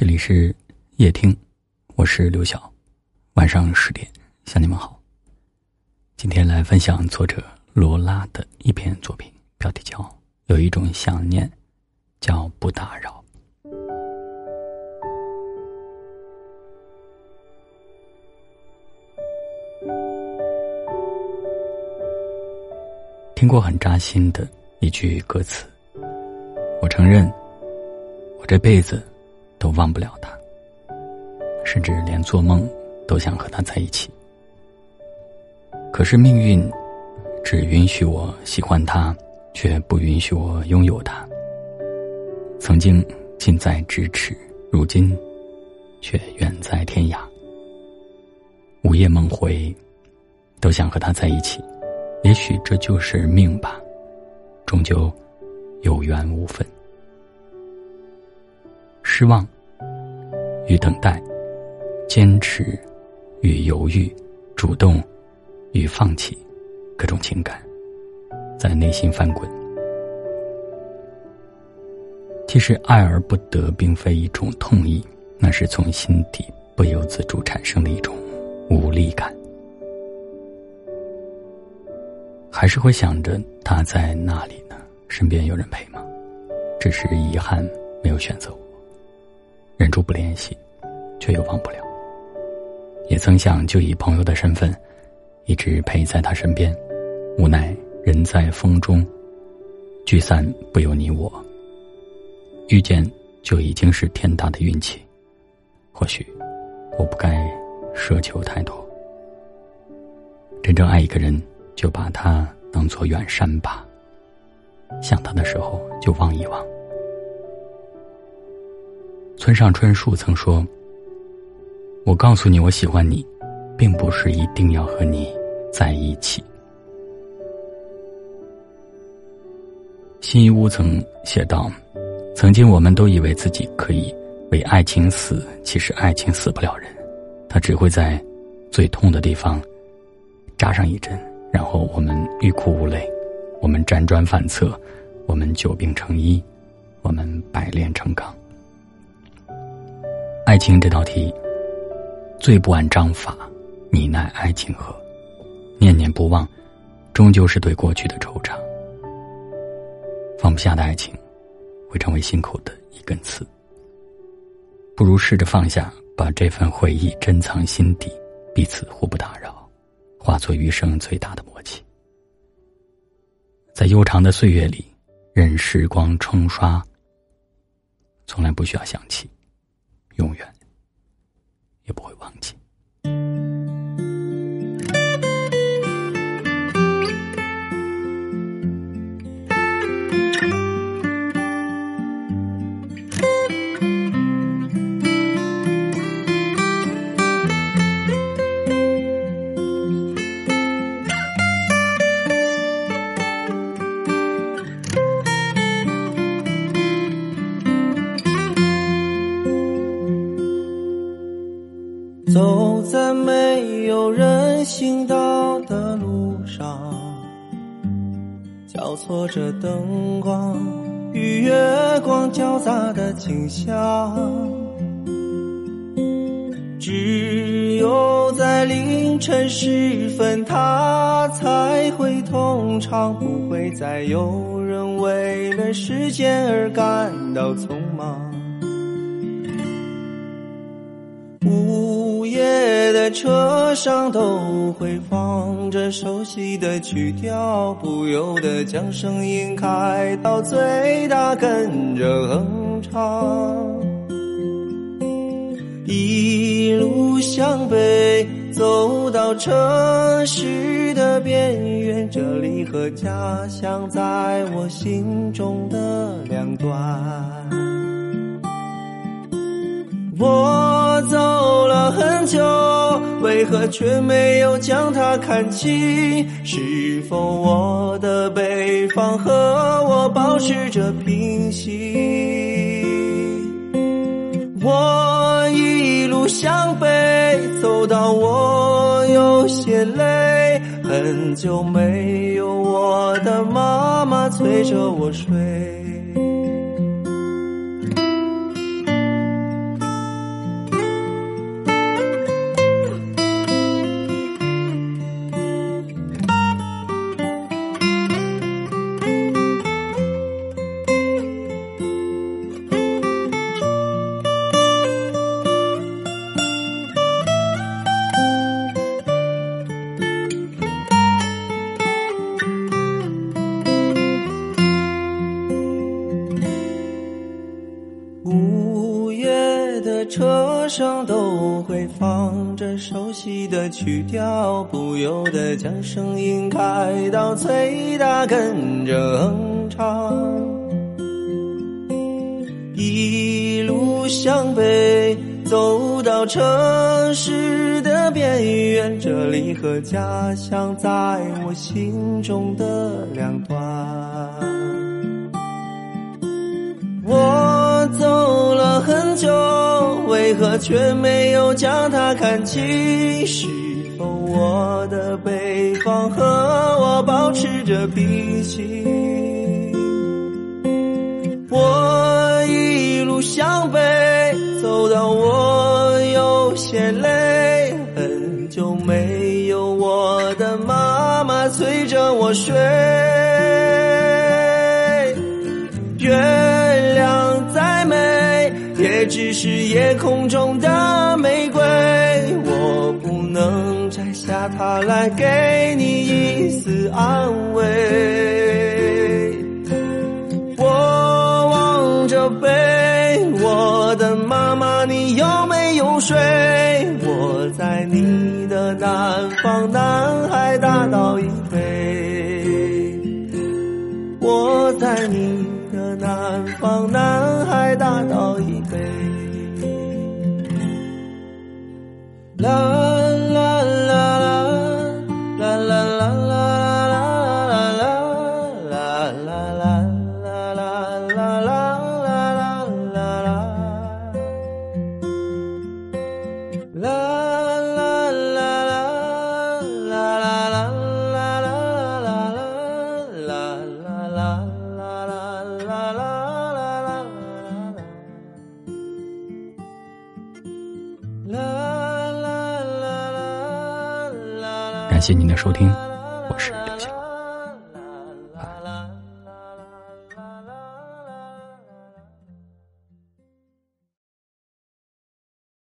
这里是夜听，我是刘晓。晚上十点向你们好。今天来分享作者罗拉的一篇作品，标题叫《有一种想念叫不打扰》。听过很扎心的一句歌词，我承认，我这辈子。都忘不了他，甚至连做梦都想和他在一起。可是命运只允许我喜欢他，却不允许我拥有他。曾经近在咫尺，如今却远在天涯。午夜梦回，都想和他在一起。也许这就是命吧，终究有缘无分。失望与等待，坚持与犹豫，主动与放弃，各种情感在内心翻滚。其实爱而不得，并非一种痛意，那是从心底不由自主产生的一种无力感。还是会想着他在那里呢，身边有人陪吗？只是遗憾没有选择我。忍住不联系，却又忘不了。也曾想就以朋友的身份，一直陪在他身边，无奈人在风中，聚散不由你我。遇见就已经是天大的运气，或许我不该奢求太多。真正爱一个人，就把他当做远山吧。想他的时候，就望一望。村上春树曾说：“我告诉你，我喜欢你，并不是一定要和你在一起。”新一屋曾写道：“曾经我们都以为自己可以为爱情死，其实爱情死不了人，它只会在最痛的地方扎上一针，然后我们欲哭无泪，我们辗转反侧，我们久病成医，我们百炼成钢。”爱情这道题，最不按章法，你奈爱情何？念念不忘，终究是对过去的惆怅。放不下的爱情，会成为心口的一根刺。不如试着放下，把这份回忆珍藏心底，彼此互不打扰，化作余生最大的默契。在悠长的岁月里，任时光冲刷，从来不需要想起。永远也不会忘记。行道的路上，交错着灯光与月光交杂的景象。只有在凌晨时分，它才会通畅，不会再有人为了时间而感到匆忙。无在车上都会放着熟悉的曲调，不由得将声音开到最大，跟着哼唱。一路向北，走到城市的边缘，这里和家乡在我心中的两端。我走了很久。为何却没有将它看清？是否我的北方和我保持着平行？我一路向北，走到我有些累，很久没有我的妈妈催着我睡。上都会放着熟悉的曲调，不由得将声音开到最大，跟着哼唱。一路向北，走到城市的边缘，这里和家乡在我心中的两端。我走了很久，为何却没有将它看清？是否我的北方和我保持着脾气？我一路向北，走到我有些累，很久没有我的妈妈催着我睡。只是夜空中的玫瑰。我不能摘下它来给你一丝安慰。我望着北，我的妈妈，你有没有睡？我在你的南方，南海大道以北。我在你的南方，南海大道以 love. 感谢您的收听，我是刘翔。